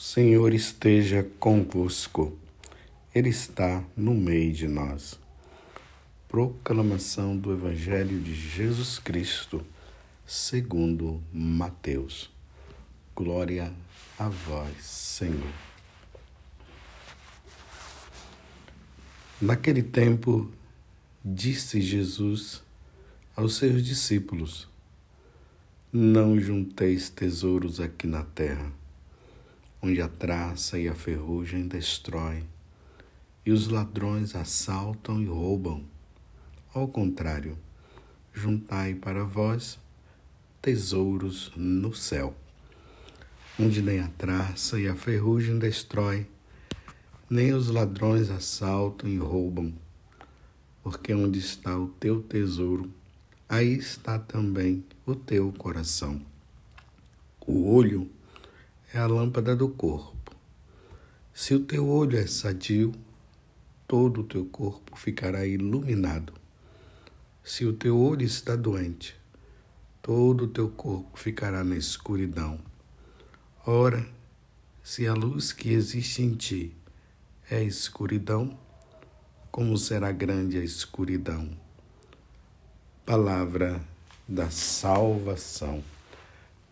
Senhor esteja convosco, Ele está no meio de nós. Proclamação do Evangelho de Jesus Cristo, segundo Mateus. Glória a vós, Senhor. Naquele tempo, disse Jesus aos seus discípulos: Não junteis tesouros aqui na terra onde a traça e a ferrugem destrói, e os ladrões assaltam e roubam. Ao contrário, juntai para vós tesouros no céu, onde nem a traça e a ferrugem destrói, nem os ladrões assaltam e roubam. Porque onde está o teu tesouro, aí está também o teu coração. O olho é a lâmpada do corpo. Se o teu olho é sadio, todo o teu corpo ficará iluminado. Se o teu olho está doente, todo o teu corpo ficará na escuridão. Ora, se a luz que existe em ti é escuridão, como será grande a escuridão? Palavra da salvação.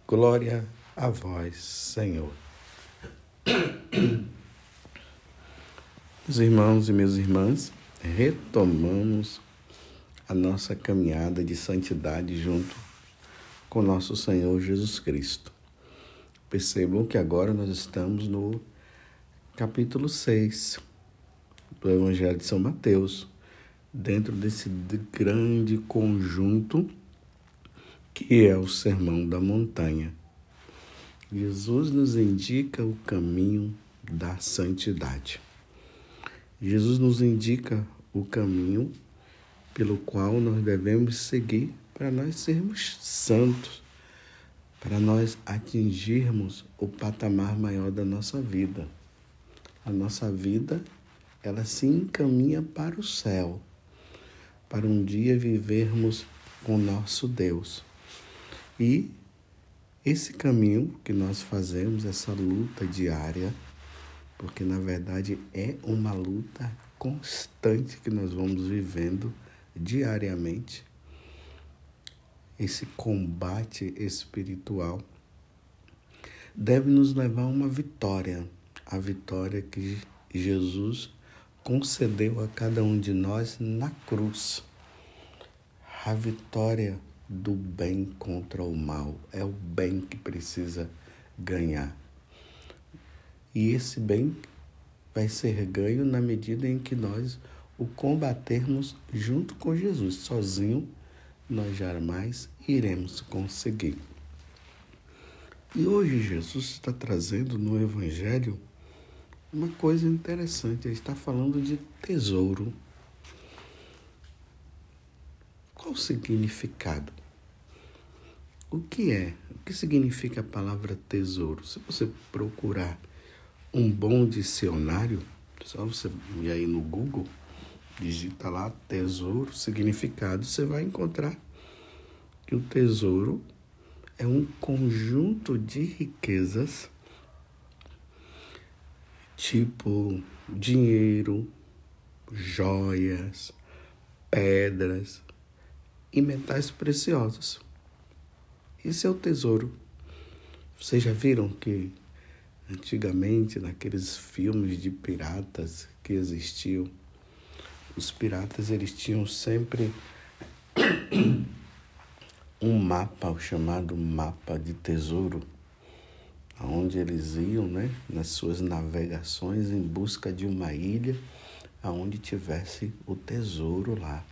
Glória a a vós, Senhor. Meus irmãos e minhas irmãs, retomamos a nossa caminhada de santidade junto com nosso Senhor Jesus Cristo. Percebam que agora nós estamos no capítulo 6 do Evangelho de São Mateus, dentro desse grande conjunto que é o Sermão da Montanha. Jesus nos indica o caminho da santidade. Jesus nos indica o caminho pelo qual nós devemos seguir para nós sermos santos, para nós atingirmos o patamar maior da nossa vida. A nossa vida, ela se encaminha para o céu, para um dia vivermos com nosso Deus. E esse caminho que nós fazemos, essa luta diária, porque na verdade é uma luta constante que nós vamos vivendo diariamente, esse combate espiritual deve nos levar a uma vitória, a vitória que Jesus concedeu a cada um de nós na cruz. A vitória do bem contra o mal. É o bem que precisa ganhar. E esse bem vai ser ganho na medida em que nós o combatermos junto com Jesus. Sozinho, nós jamais iremos conseguir. E hoje Jesus está trazendo no Evangelho uma coisa interessante. Ele está falando de tesouro. Qual o significado? O que é? O que significa a palavra tesouro? Se você procurar um bom dicionário, só você ir aí no Google, digita lá tesouro, significado, você vai encontrar que o tesouro é um conjunto de riquezas, tipo dinheiro, joias, pedras, e metais preciosos. Esse é o tesouro. Vocês já viram que antigamente, naqueles filmes de piratas que existiam, os piratas eles tinham sempre um mapa, o chamado mapa de tesouro, aonde eles iam, né, nas suas navegações em busca de uma ilha aonde tivesse o tesouro lá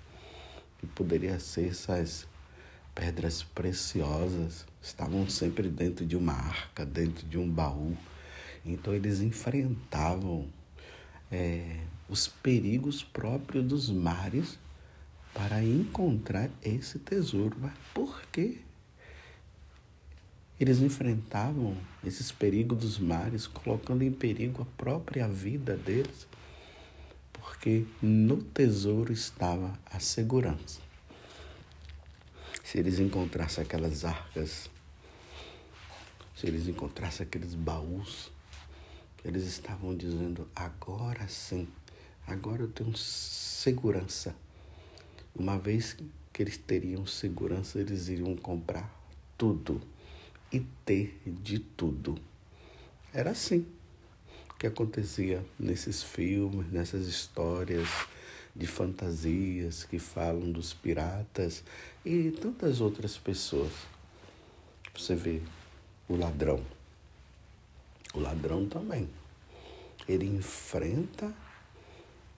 que poderia ser essas pedras preciosas, estavam sempre dentro de uma arca, dentro de um baú. Então eles enfrentavam é, os perigos próprios dos mares para encontrar esse tesouro. Mas por quê? Eles enfrentavam esses perigos dos mares, colocando em perigo a própria vida deles porque no tesouro estava a segurança. Se eles encontrassem aquelas arcas, se eles encontrassem aqueles baús, Eles estavam dizendo: agora sim, agora eu tenho segurança. Uma vez que eles teriam segurança, eles iriam comprar tudo e ter de tudo. Era assim que acontecia nesses filmes, nessas histórias de fantasias que falam dos piratas e tantas outras pessoas. Você vê o ladrão. O ladrão também. Ele enfrenta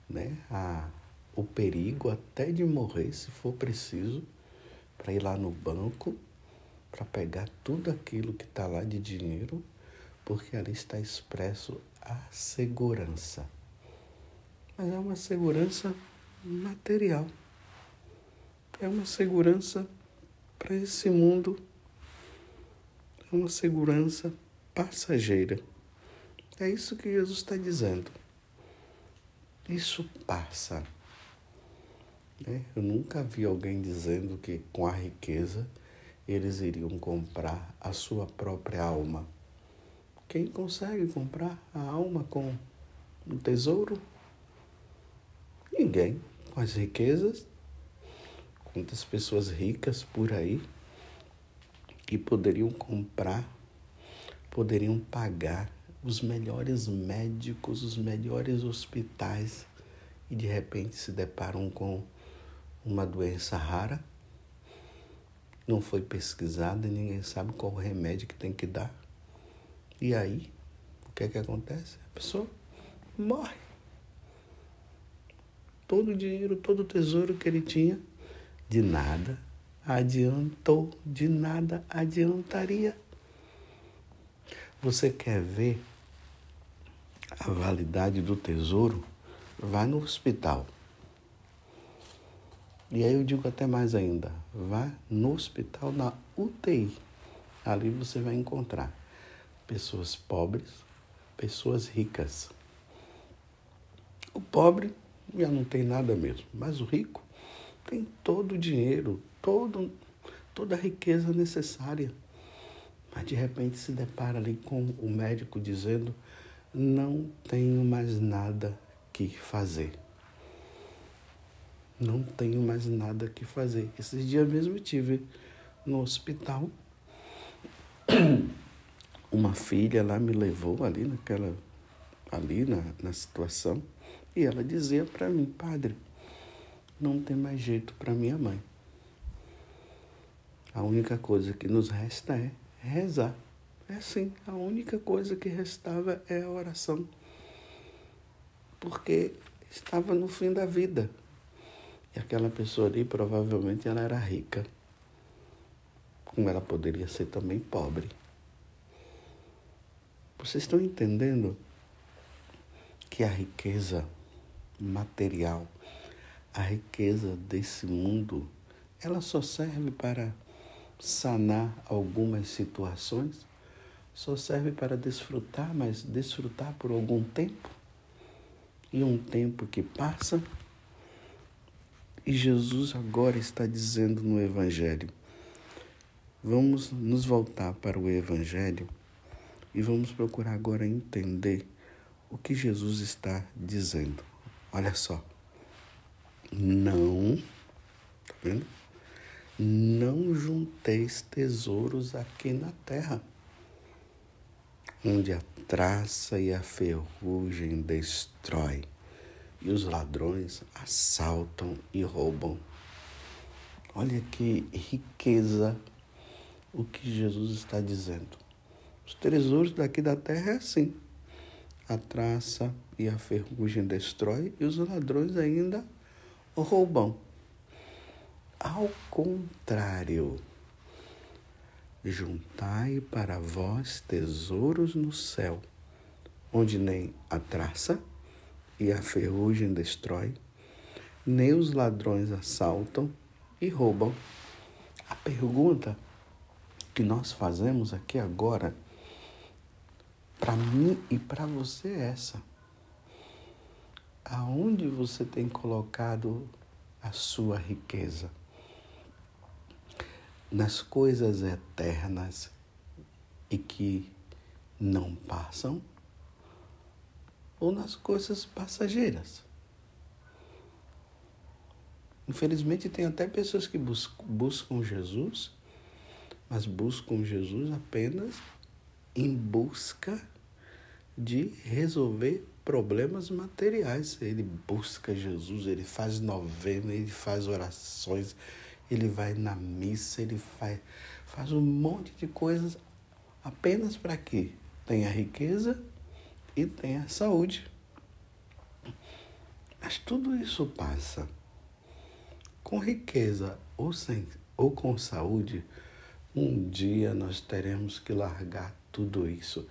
né, a, o perigo até de morrer, se for preciso, para ir lá no banco, para pegar tudo aquilo que está lá de dinheiro, porque ali está expresso a segurança. Mas é uma segurança material. É uma segurança para esse mundo. É uma segurança passageira. É isso que Jesus está dizendo. Isso passa. Né? Eu nunca vi alguém dizendo que com a riqueza eles iriam comprar a sua própria alma. Quem consegue comprar a alma com um tesouro? Ninguém. Com as riquezas, quantas pessoas ricas por aí que poderiam comprar, poderiam pagar os melhores médicos, os melhores hospitais e de repente se deparam com uma doença rara, não foi pesquisada, ninguém sabe qual o remédio que tem que dar. E aí, o que é que acontece? A pessoa morre. Todo o dinheiro, todo o tesouro que ele tinha, de nada adiantou, de nada adiantaria. Você quer ver a validade do tesouro? Vá no hospital. E aí eu digo até mais ainda, vá no hospital na UTI. Ali você vai encontrar pessoas pobres, pessoas ricas. O pobre já não tem nada mesmo, mas o rico tem todo o dinheiro, todo, toda a riqueza necessária. Mas de repente se depara ali com o médico dizendo: não tenho mais nada que fazer. Não tenho mais nada que fazer. Esses dias mesmo eu tive no hospital uma filha lá me levou ali naquela ali na, na situação e ela dizia para mim, padre, não tem mais jeito para minha mãe. A única coisa que nos resta é rezar. É assim, a única coisa que restava é a oração. Porque estava no fim da vida. E aquela pessoa ali provavelmente ela era rica. Como ela poderia ser também pobre. Vocês estão entendendo que a riqueza material, a riqueza desse mundo, ela só serve para sanar algumas situações, só serve para desfrutar, mas desfrutar por algum tempo. E um tempo que passa. E Jesus agora está dizendo no Evangelho. Vamos nos voltar para o Evangelho e vamos procurar agora entender o que Jesus está dizendo. Olha só. Não, tá vendo? Não junteis tesouros aqui na terra, onde a traça e a ferrugem destrói, e os ladrões assaltam e roubam. Olha que riqueza o que Jesus está dizendo. Os tesouros daqui da terra é assim. A traça e a ferrugem destrói e os ladrões ainda roubam. Ao contrário, juntai para vós tesouros no céu, onde nem a traça e a ferrugem destrói, nem os ladrões assaltam e roubam. A pergunta que nós fazemos aqui agora para mim e para você é essa. Aonde você tem colocado a sua riqueza? Nas coisas eternas e que não passam? ou nas coisas passageiras. Infelizmente, tem até pessoas que buscam Jesus, mas buscam Jesus apenas em busca de resolver problemas materiais. Ele busca Jesus, ele faz novena, ele faz orações, ele vai na missa, ele faz, faz um monte de coisas apenas para que tenha riqueza e tenha saúde. Mas tudo isso passa. Com riqueza ou sem ou com saúde, um dia nós teremos que largar tudo isso.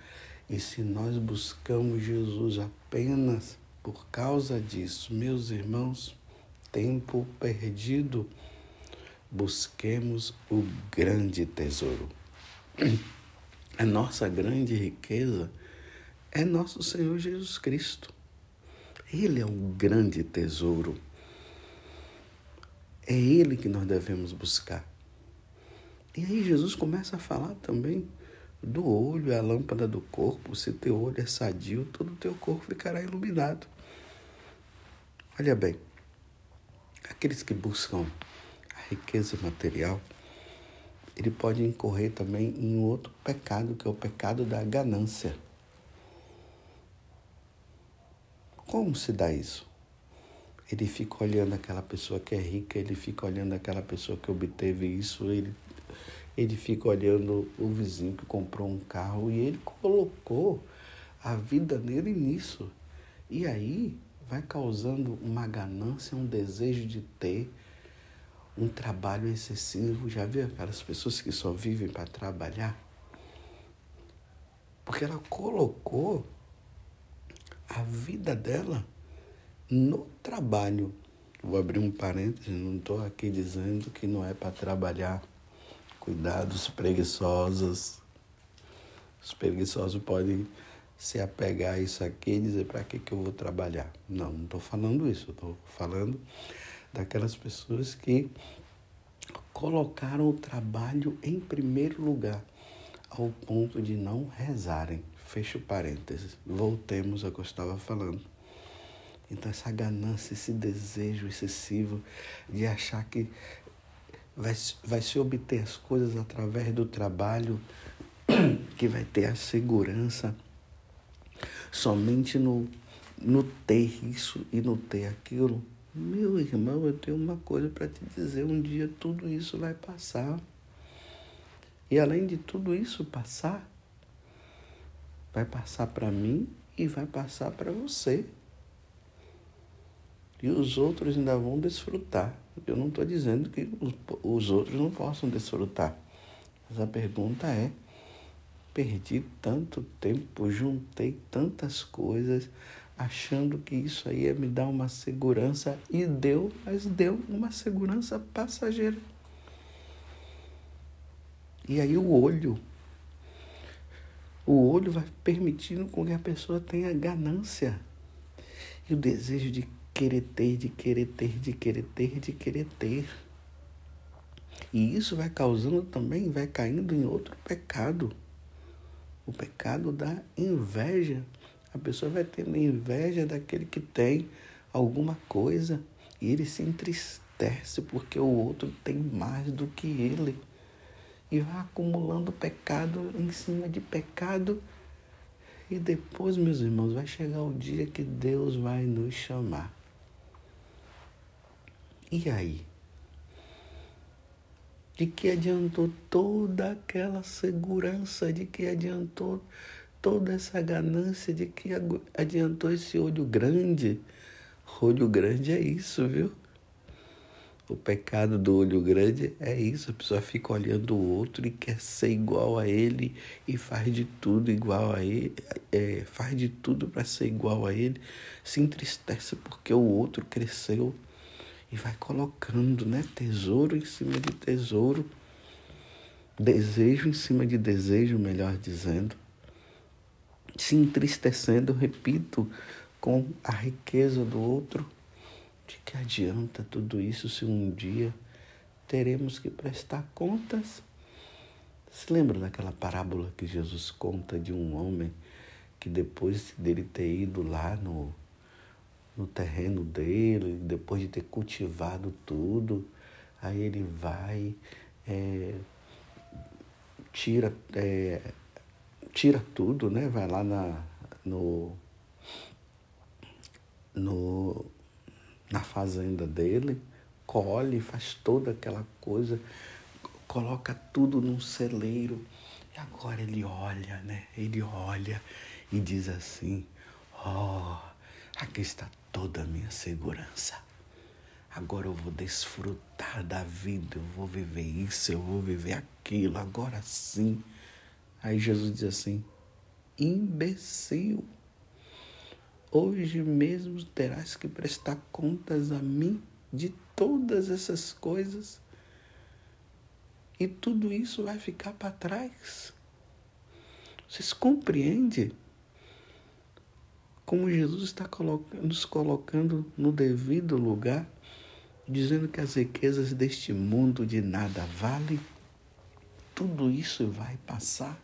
E se nós buscamos Jesus apenas por causa disso, meus irmãos, tempo perdido, busquemos o grande tesouro. A nossa grande riqueza é nosso Senhor Jesus Cristo. Ele é o grande tesouro. É Ele que nós devemos buscar. E aí Jesus começa a falar também do olho é a lâmpada do corpo. Se teu olho é sadio, todo o teu corpo ficará iluminado. Olha bem, aqueles que buscam a riqueza material, ele pode incorrer também em outro pecado, que é o pecado da ganância. Como se dá isso? Ele fica olhando aquela pessoa que é rica, ele fica olhando aquela pessoa que obteve isso, ele ele fica olhando o vizinho que comprou um carro e ele colocou a vida dele nisso. E aí vai causando uma ganância, um desejo de ter um trabalho excessivo. Já viu aquelas pessoas que só vivem para trabalhar? Porque ela colocou a vida dela no trabalho. Vou abrir um parênteses, não estou aqui dizendo que não é para trabalhar Cuidado, os preguiçosos. Os preguiçosos podem se apegar a isso aqui e dizer para que, que eu vou trabalhar. Não, não estou falando isso. Estou falando daquelas pessoas que colocaram o trabalho em primeiro lugar, ao ponto de não rezarem. Fecho parênteses. Voltemos ao que eu estava falando. Então, essa ganância, esse desejo excessivo de achar que vai, vai se obter as coisas através do trabalho, que vai ter a segurança somente no, no ter isso e no ter aquilo. Meu irmão, eu tenho uma coisa para te dizer: um dia tudo isso vai passar. E além de tudo isso passar, vai passar para mim e vai passar para você. E os outros ainda vão desfrutar. Eu não estou dizendo que os outros não possam desfrutar. Mas a pergunta é: perdi tanto tempo, juntei tantas coisas, achando que isso aí ia me dar uma segurança e deu, mas deu uma segurança passageira. E aí o olho, o olho vai permitindo com que a pessoa tenha ganância e o desejo de querer ter, de querer ter, de querer ter, de querer ter. E isso vai causando também, vai caindo em outro pecado. O pecado da inveja. A pessoa vai tendo inveja daquele que tem alguma coisa e ele se entristece porque o outro tem mais do que ele. E vai acumulando pecado em cima de pecado. E depois, meus irmãos, vai chegar o dia que Deus vai nos chamar. E aí? De que adiantou toda aquela segurança? De que adiantou toda essa ganância? De que adiantou esse olho grande? Olho grande é isso, viu? O pecado do olho grande é isso. A pessoa fica olhando o outro e quer ser igual a ele e faz de tudo igual a ele, é, faz de tudo para ser igual a ele, se entristece porque o outro cresceu e vai colocando, né, tesouro em cima de tesouro, desejo em cima de desejo, melhor dizendo, se entristecendo, repito, com a riqueza do outro. De que adianta tudo isso se um dia teremos que prestar contas? Se lembra daquela parábola que Jesus conta de um homem que depois dele ter ido lá no, no terreno dele, depois de ter cultivado tudo, aí ele vai, é, tira, é, tira tudo, né? Vai lá na, no, no, na fazenda dele, colhe, faz toda aquela coisa, coloca tudo num celeiro. E agora ele olha, né? Ele olha e diz assim: Ó, oh, aqui está toda a minha segurança. Agora eu vou desfrutar da vida, eu vou viver isso, eu vou viver aquilo, agora sim. Aí Jesus diz assim: imbecil, hoje mesmo terás que prestar contas a mim de todas essas coisas. E tudo isso vai ficar para trás. Vocês compreendem? Como Jesus está nos colocando no devido lugar, dizendo que as riquezas deste mundo de nada valem, tudo isso vai passar.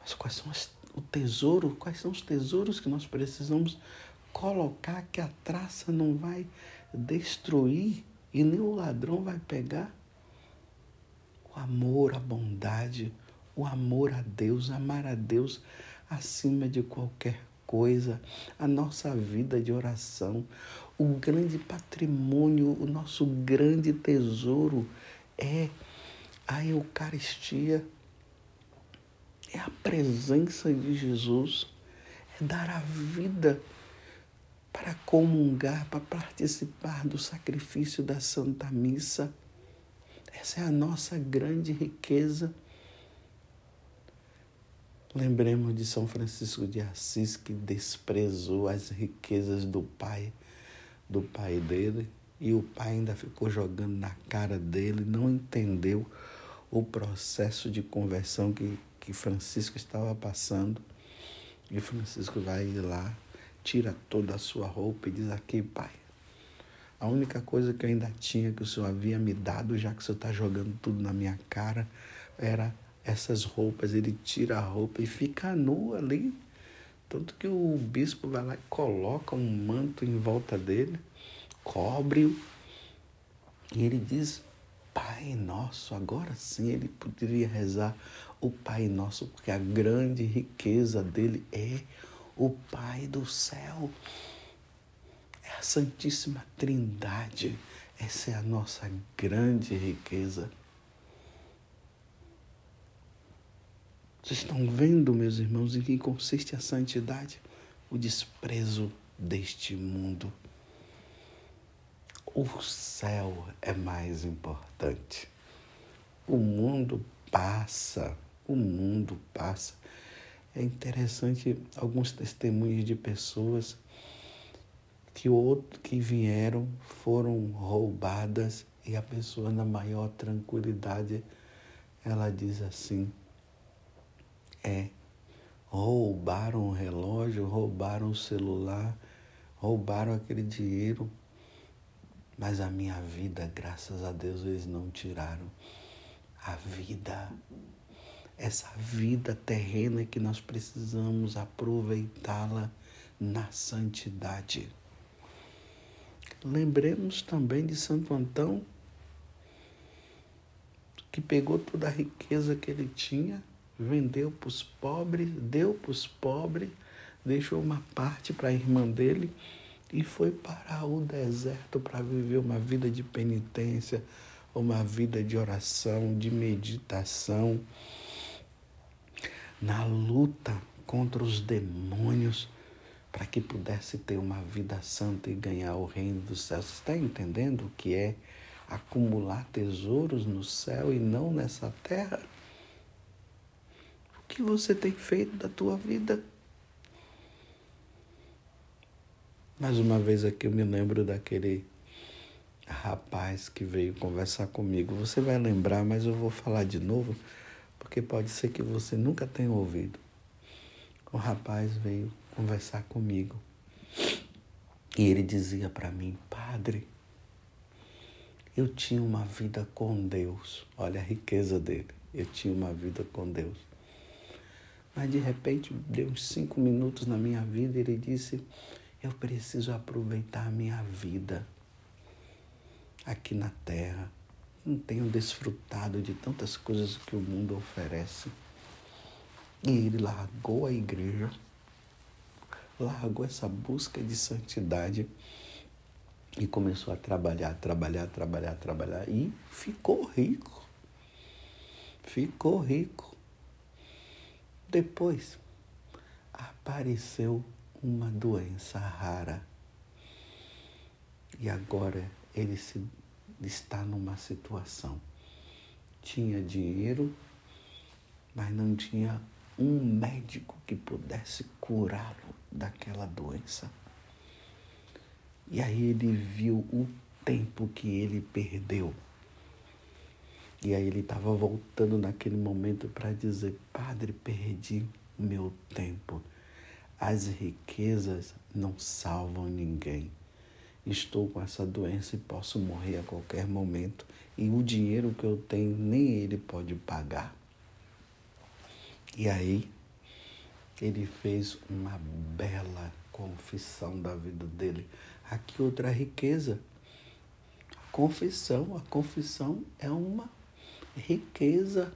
Mas quais são as, o tesouro, quais são os tesouros que nós precisamos colocar que a traça não vai destruir e nem o ladrão vai pegar? O amor, a bondade, o amor a Deus, amar a Deus acima de qualquer coisa, a nossa vida de oração, o grande patrimônio, o nosso grande tesouro é a Eucaristia, é a presença de Jesus, é dar a vida para comungar, para participar do sacrifício da Santa Missa. Essa é a nossa grande riqueza. Lembremos de São Francisco de Assis que desprezou as riquezas do pai, do pai dele, e o pai ainda ficou jogando na cara dele, não entendeu o processo de conversão que, que Francisco estava passando. E Francisco vai lá, tira toda a sua roupa e diz: Aqui, pai, a única coisa que eu ainda tinha que o senhor havia me dado, já que o senhor está jogando tudo na minha cara, era essas roupas, ele tira a roupa e fica nu ali. Tanto que o bispo vai lá e coloca um manto em volta dele, cobre-o, e ele diz: Pai Nosso, agora sim ele poderia rezar o Pai Nosso, porque a grande riqueza dele é o Pai do céu. É a Santíssima Trindade. Essa é a nossa grande riqueza. Vocês estão vendo, meus irmãos, em que consiste a santidade? O desprezo deste mundo. O céu é mais importante. O mundo passa, o mundo passa. É interessante alguns testemunhos de pessoas que outro que vieram foram roubadas e a pessoa na maior tranquilidade ela diz assim: é. Roubaram o relógio, roubaram o celular, roubaram aquele dinheiro, mas a minha vida, graças a Deus, eles não tiraram. A vida, essa vida terrena que nós precisamos aproveitá-la na santidade. Lembremos também de Santo Antão, que pegou toda a riqueza que ele tinha vendeu para os pobres, deu para os pobres, deixou uma parte para a irmã dele e foi para o deserto para viver uma vida de penitência, uma vida de oração, de meditação, na luta contra os demônios, para que pudesse ter uma vida santa e ganhar o reino dos céus. Você está entendendo o que é acumular tesouros no céu e não nessa terra? Que você tem feito da tua vida? Mais uma vez aqui eu me lembro daquele rapaz que veio conversar comigo. Você vai lembrar, mas eu vou falar de novo, porque pode ser que você nunca tenha ouvido. O rapaz veio conversar comigo e ele dizia para mim, padre, eu tinha uma vida com Deus. Olha a riqueza dele. Eu tinha uma vida com Deus. Mas de repente, deu uns cinco minutos na minha vida, ele disse: Eu preciso aproveitar a minha vida aqui na terra. Não tenho desfrutado de tantas coisas que o mundo oferece. E ele largou a igreja, largou essa busca de santidade e começou a trabalhar, trabalhar, trabalhar, trabalhar e ficou rico. Ficou rico. Depois apareceu uma doença rara. E agora ele se, está numa situação. Tinha dinheiro, mas não tinha um médico que pudesse curá-lo daquela doença. E aí ele viu o tempo que ele perdeu. E aí ele estava voltando naquele momento para dizer: Padre, perdi meu tempo. As riquezas não salvam ninguém. Estou com essa doença e posso morrer a qualquer momento. E o dinheiro que eu tenho, nem ele pode pagar. E aí, ele fez uma bela confissão da vida dele. Aqui outra riqueza. Confissão, a confissão é uma riqueza.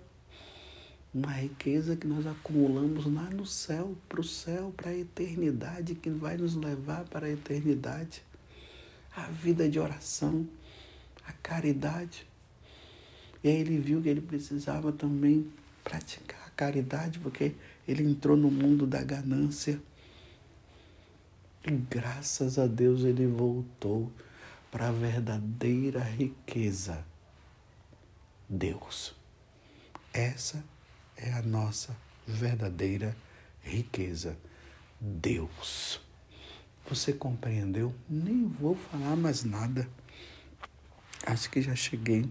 Uma riqueza que nós acumulamos lá no céu, para o céu, para a eternidade, que vai nos levar para a eternidade. A vida de oração, a caridade. E aí ele viu que ele precisava também praticar caridade, porque ele entrou no mundo da ganância. E graças a Deus ele voltou para a verdadeira riqueza. Deus. Essa é a nossa verdadeira riqueza. Deus. Você compreendeu? Nem vou falar mais nada. Acho que já cheguei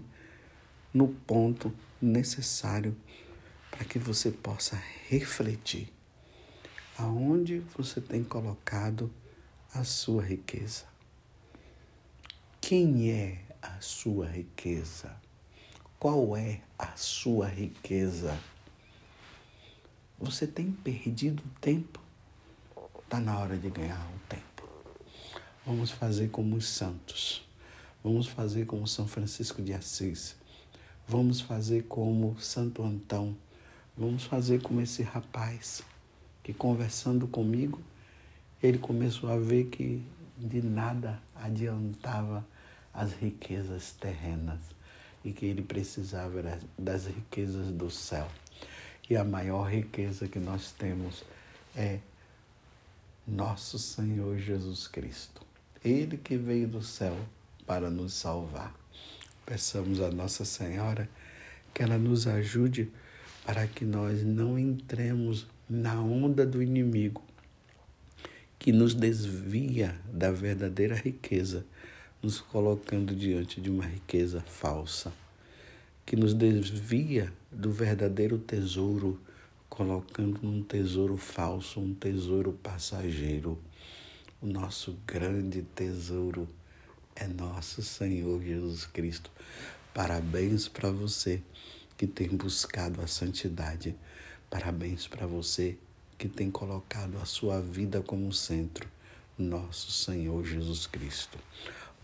no ponto necessário para que você possa refletir aonde você tem colocado a sua riqueza. Quem é a sua riqueza? Qual é a sua riqueza? Você tem perdido tempo? Está na hora de ganhar o tempo. Vamos fazer como os santos. Vamos fazer como São Francisco de Assis. Vamos fazer como Santo Antão Vamos fazer como esse rapaz que, conversando comigo, ele começou a ver que de nada adiantava as riquezas terrenas e que ele precisava das riquezas do céu. E a maior riqueza que nós temos é nosso Senhor Jesus Cristo. Ele que veio do céu para nos salvar. Peçamos a Nossa Senhora que ela nos ajude para que nós não entremos na onda do inimigo que nos desvia da verdadeira riqueza, nos colocando diante de uma riqueza falsa, que nos desvia do verdadeiro tesouro, colocando um tesouro falso, um tesouro passageiro. O nosso grande tesouro é nosso Senhor Jesus Cristo. Parabéns para você que tem buscado a santidade. Parabéns para você que tem colocado a sua vida como centro, nosso Senhor Jesus Cristo.